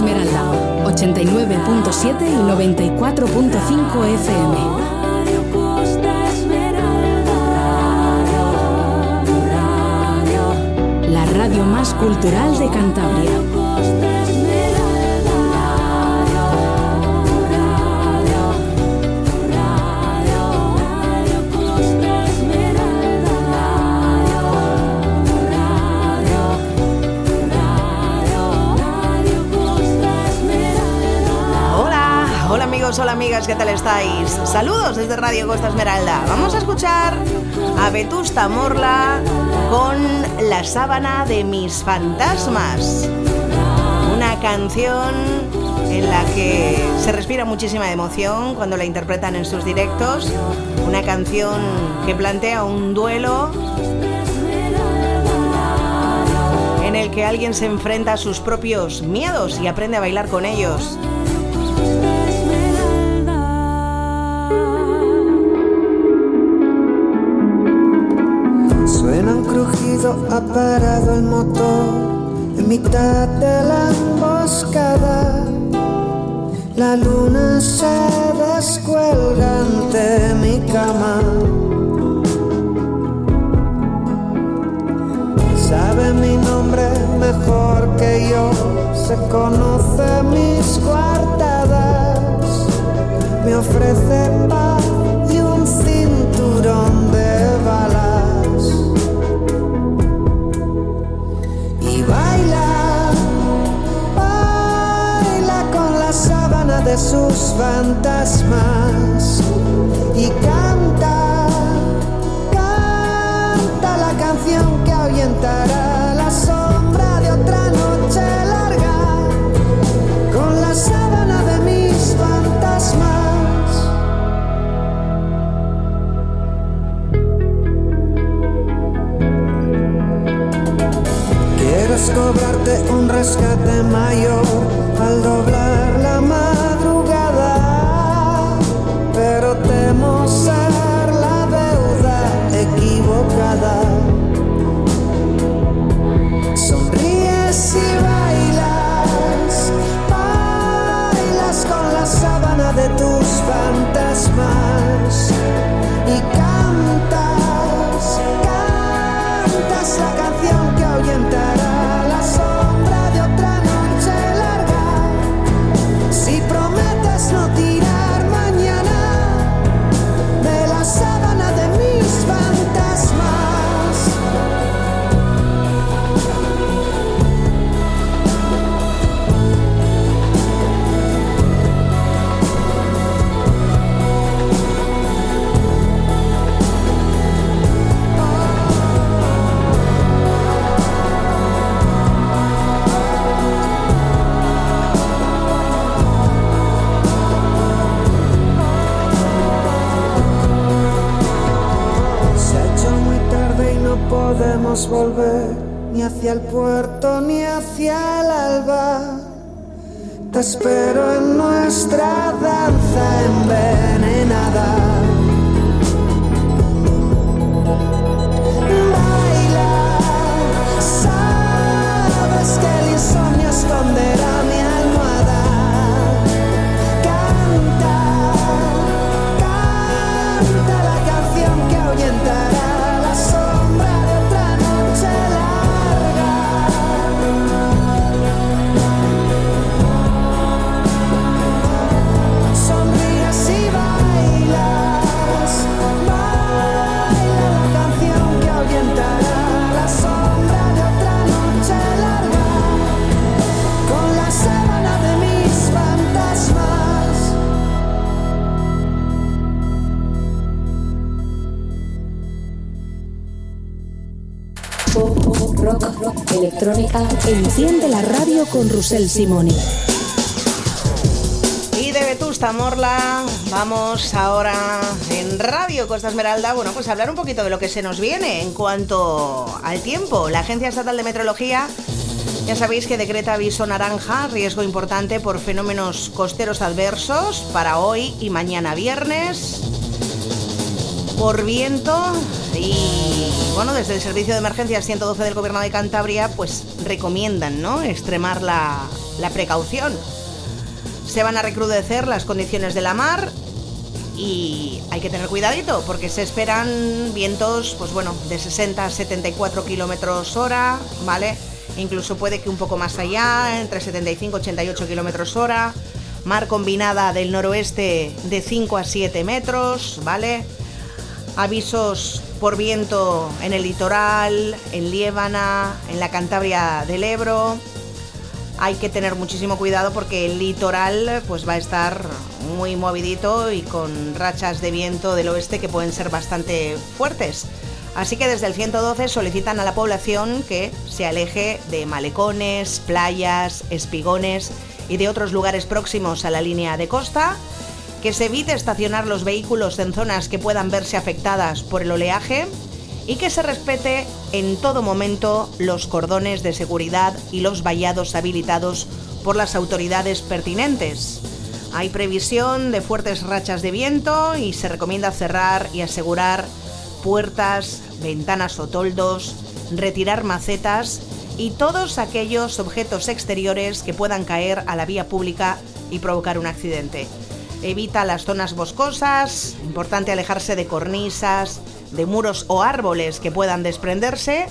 Esmeralda, 89.7 y 94.5 FM. La radio más cultural de Cantabria. Hola amigas, ¿qué tal estáis? Saludos desde Radio Costa Esmeralda. Vamos a escuchar a Vetusta Morla con La sábana de mis fantasmas. Una canción en la que se respira muchísima emoción cuando la interpretan en sus directos. Una canción que plantea un duelo en el que alguien se enfrenta a sus propios miedos y aprende a bailar con ellos. Ha parado el motor en mitad de la emboscada. La luna se descuelga ante mi cama. Sabe mi nombre mejor que yo, se conoce mis coartadas, me ofrece paz de sus fantasmas y canta, canta la canción que ahuyentará la sombra de otra noche larga con la sábana de mis fantasmas. Quieres cobrarte un rescate mayor volver ni hacia el puerto ni hacia el alba. Te espero en nuestra danza envenenada. Baila, sabes que el electrónica. Enciende la radio con Rusel Simoni. Y de Vetusta Morla, vamos ahora en Radio Costa Esmeralda, bueno, pues hablar un poquito de lo que se nos viene en cuanto al tiempo. La Agencia Estatal de Meteorología ya sabéis que decreta aviso naranja, riesgo importante por fenómenos costeros adversos para hoy y mañana viernes, por viento y bueno, desde el Servicio de Emergencias 112 del Gobierno de Cantabria, pues recomiendan, ¿no? Extremar la, precaución. Se van a recrudecer las condiciones de la mar y hay que tener cuidadito porque se esperan vientos, pues bueno, de 60 a 74 kilómetros hora, ¿vale? Incluso puede que un poco más allá, entre 75 y 88 kilómetros hora. Mar combinada del noroeste de 5 a 7 metros, ¿vale? Avisos por viento en el litoral, en Liébana, en la Cantabria del Ebro. Hay que tener muchísimo cuidado porque el litoral pues va a estar muy movidito y con rachas de viento del oeste que pueden ser bastante fuertes. Así que desde el 112 solicitan a la población que se aleje de malecones, playas, espigones y de otros lugares próximos a la línea de costa que se evite estacionar los vehículos en zonas que puedan verse afectadas por el oleaje y que se respete en todo momento los cordones de seguridad y los vallados habilitados por las autoridades pertinentes. Hay previsión de fuertes rachas de viento y se recomienda cerrar y asegurar puertas, ventanas o toldos, retirar macetas y todos aquellos objetos exteriores que puedan caer a la vía pública y provocar un accidente. Evita las zonas boscosas, importante alejarse de cornisas, de muros o árboles que puedan desprenderse,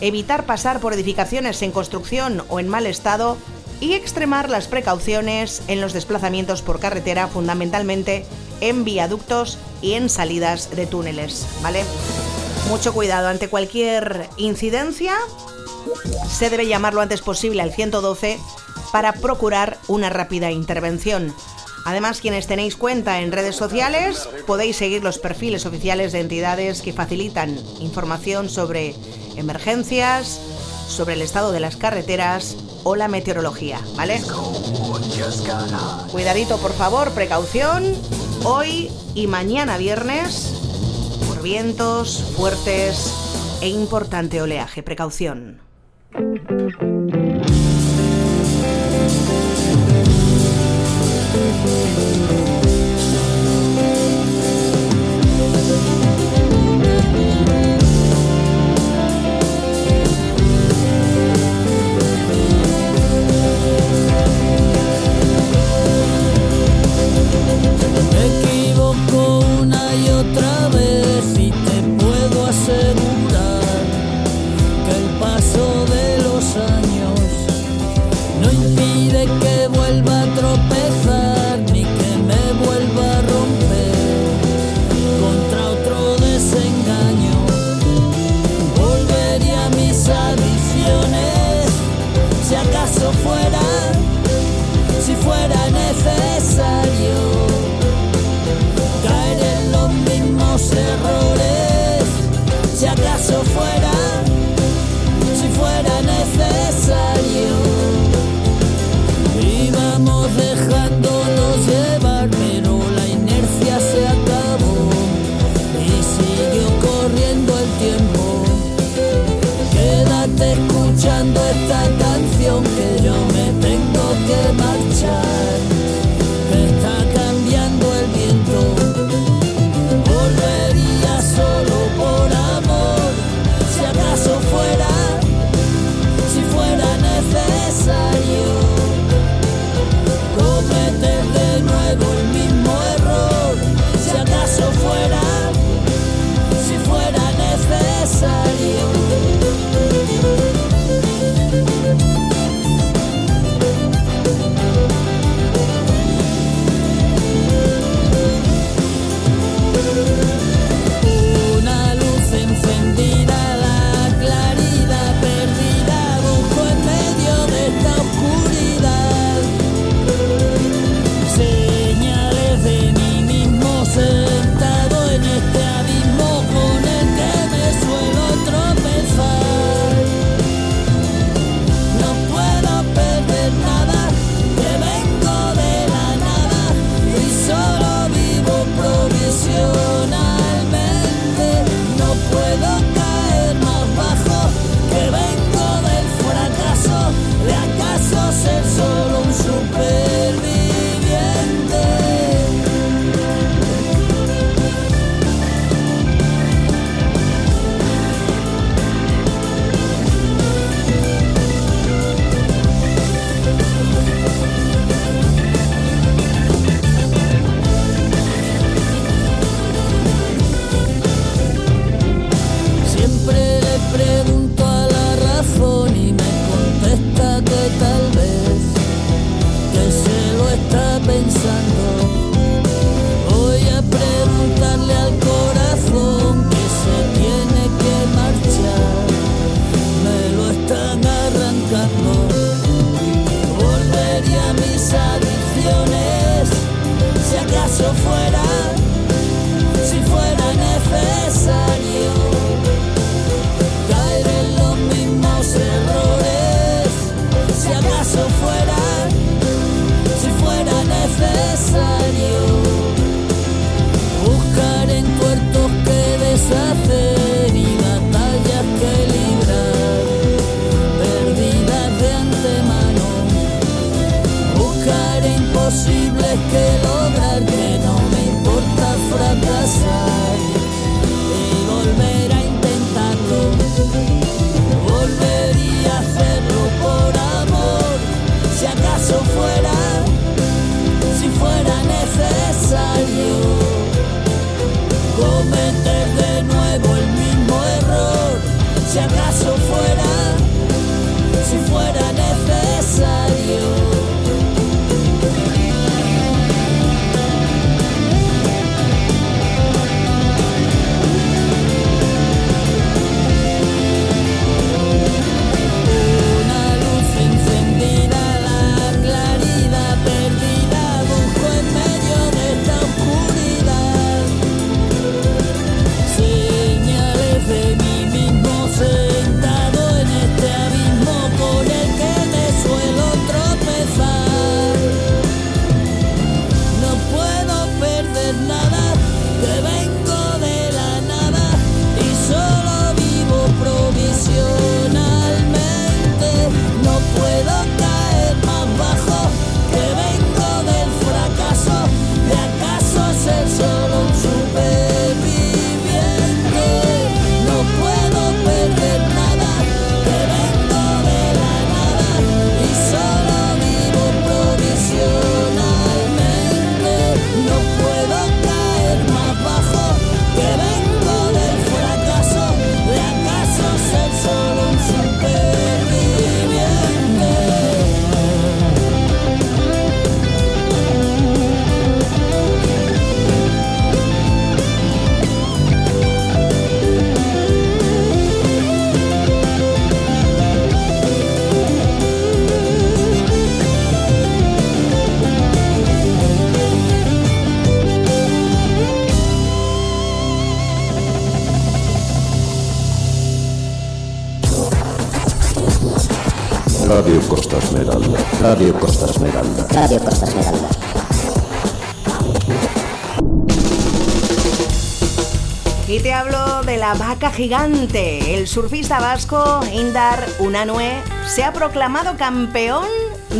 evitar pasar por edificaciones en construcción o en mal estado y extremar las precauciones en los desplazamientos por carretera, fundamentalmente en viaductos y en salidas de túneles, ¿vale? Mucho cuidado ante cualquier incidencia. Se debe llamar lo antes posible al 112 para procurar una rápida intervención. Además, quienes tenéis cuenta en redes sociales, podéis seguir los perfiles oficiales de entidades que facilitan información sobre emergencias, sobre el estado de las carreteras o la meteorología, ¿vale? Cuidadito, por favor, precaución. Hoy y mañana viernes, por vientos fuertes e importante oleaje, precaución. Radio Costa Esmeralda. Radio Costa Esmeralda. Radio Costa Esmeralda. Y te hablo de la vaca gigante. El surfista vasco Indar Unanue se ha proclamado campeón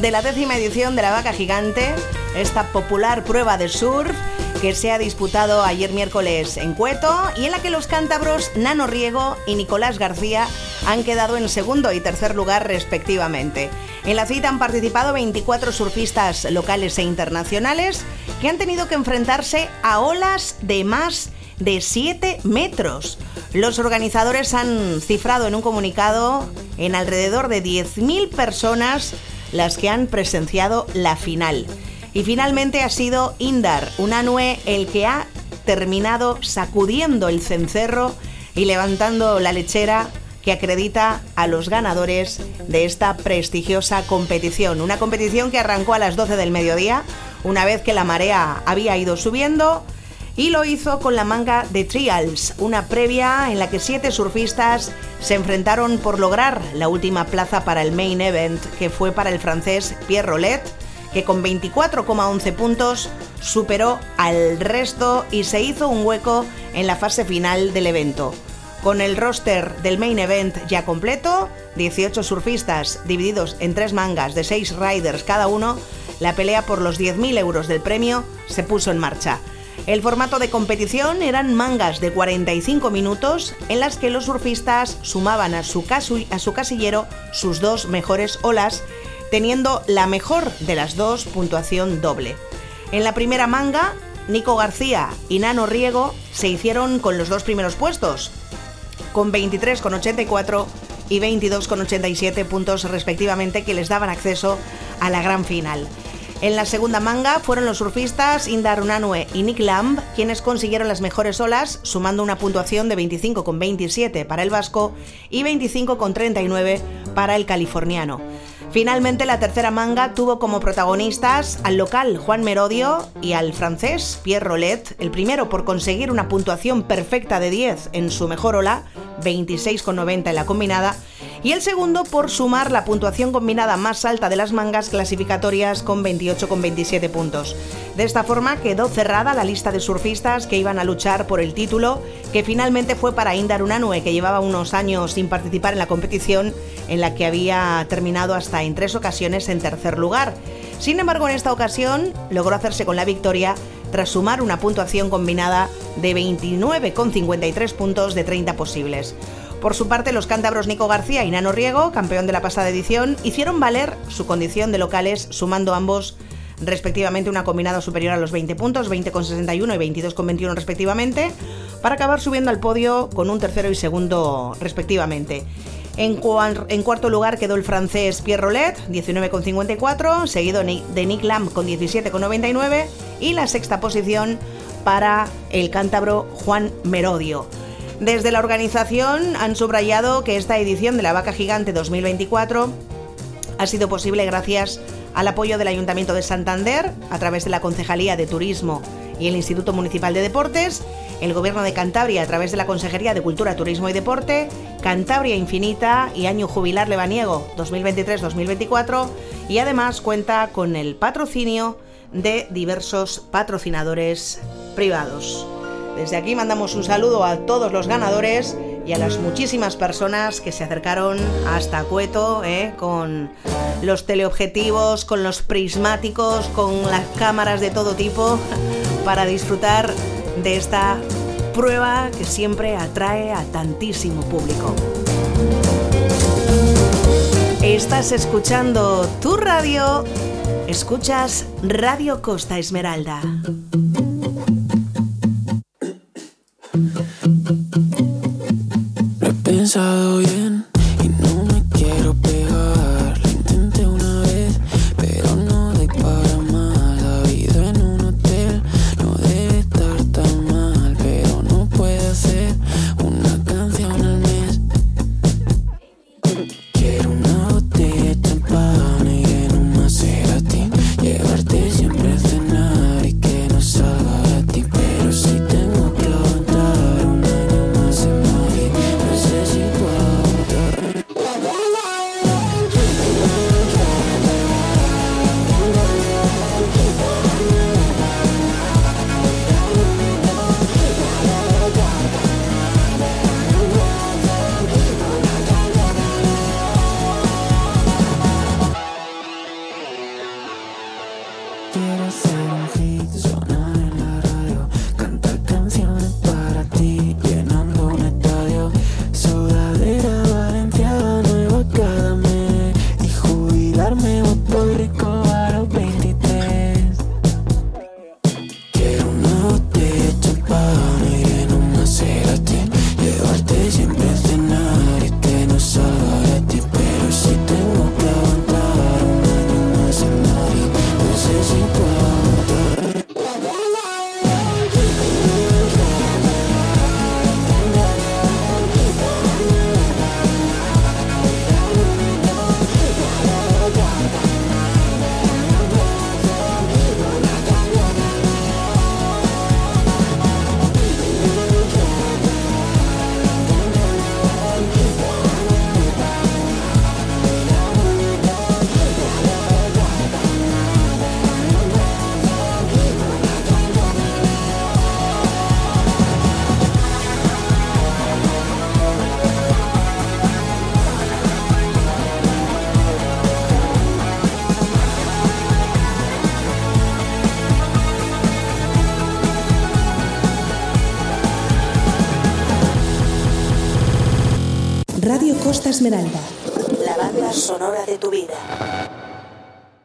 de la décima edición de la vaca gigante, esta popular prueba de surf que se ha disputado ayer miércoles en Cueto y en la que los cántabros Nano Riego y Nicolás García han quedado en segundo y tercer lugar respectivamente. En la cita han participado 24 surfistas locales e internacionales que han tenido que enfrentarse a olas de más de 7 metros. Los organizadores han cifrado en un comunicado en alrededor de 10.000 personas las que han presenciado la final. Y finalmente ha sido Indar Unanue el que ha terminado sacudiendo el cencerro y levantando la lechera que acredita a los ganadores de esta prestigiosa competición. Una competición que arrancó a las 12 del mediodía, una vez que la marea había ido subiendo, y lo hizo con la manga de Trials, una previa en la que siete surfistas se enfrentaron por lograr la última plaza para el main event, que fue para el francés Pierre Rollet, que con 24,11 puntos superó al resto y se hizo un hueco en la fase final del evento. Con el roster del main event ya completo, 18 surfistas divididos en tres mangas de 6 riders cada uno, la pelea por los 10.000 euros del premio se puso en marcha. El formato de competición eran mangas de 45 minutos en las que los surfistas sumaban a su, casu- a su casillero sus dos mejores olas, teniendo la mejor de las dos puntuación doble. En la primera manga, Nico García y Nano Riego se hicieron con los dos primeros puestos, con 23,84 y 22,87 puntos respectivamente que les daban acceso a la gran final. En la segunda manga fueron los surfistas Indar Unanue y Nick Lamb quienes consiguieron las mejores olas, sumando una puntuación de 25,27 para el vasco y 25,39 para el californiano. Finalmente, la tercera manga tuvo como protagonistas al local Juan Merodio y al francés Pierre Rollet, el primero por conseguir una puntuación perfecta de 10 en su mejor ola, 26,90 en la combinada, y el segundo por sumar la puntuación combinada más alta de las mangas clasificatorias con 28,27 puntos. De esta forma quedó cerrada la lista de surfistas que iban a luchar por el título, que finalmente fue para Indar Unanue, que llevaba unos años sin participar en la competición, en la que había terminado hasta en tres ocasiones en tercer lugar. Sin embargo, en esta ocasión logró hacerse con la victoria tras sumar una puntuación combinada de 29,53 puntos de 30 posibles. Por su parte, los cántabros Nico García y Nano Riego, campeón de la pasada edición, hicieron valer su condición de locales, sumando ambos respectivamente una combinada superior a los 20 puntos, 20,61 y 22,21 respectivamente, para acabar subiendo al podio con un tercero y segundo respectivamente. En, cuarto lugar quedó el francés Pierre Rollet, 19,54, seguido de Nick Lamb con 17,99 y la sexta posición para el cántabro Juan Merodio. Desde la organización han subrayado que esta edición de la Vaca Gigante 2024 ha sido posible gracias al apoyo del Ayuntamiento de Santander a través de la Concejalía de Turismo y el Instituto Municipal de Deportes, el Gobierno de Cantabria a través de la Consejería de Cultura, Turismo y Deporte, Cantabria Infinita y Año Jubilar Lebaniego 2023-2024 y además cuenta con el patrocinio de diversos patrocinadores privados. Desde aquí mandamos un saludo a todos los ganadores y a las muchísimas personas que se acercaron hasta Cueto ¿eh? con los teleobjetivos, con los prismáticos, con las cámaras de todo tipo para disfrutar de esta prueba que siempre atrae a tantísimo público. Estás escuchando tu radio, escuchas Radio Costa Esmeralda. Costa Esmeralda. La banda sonora de tu vida.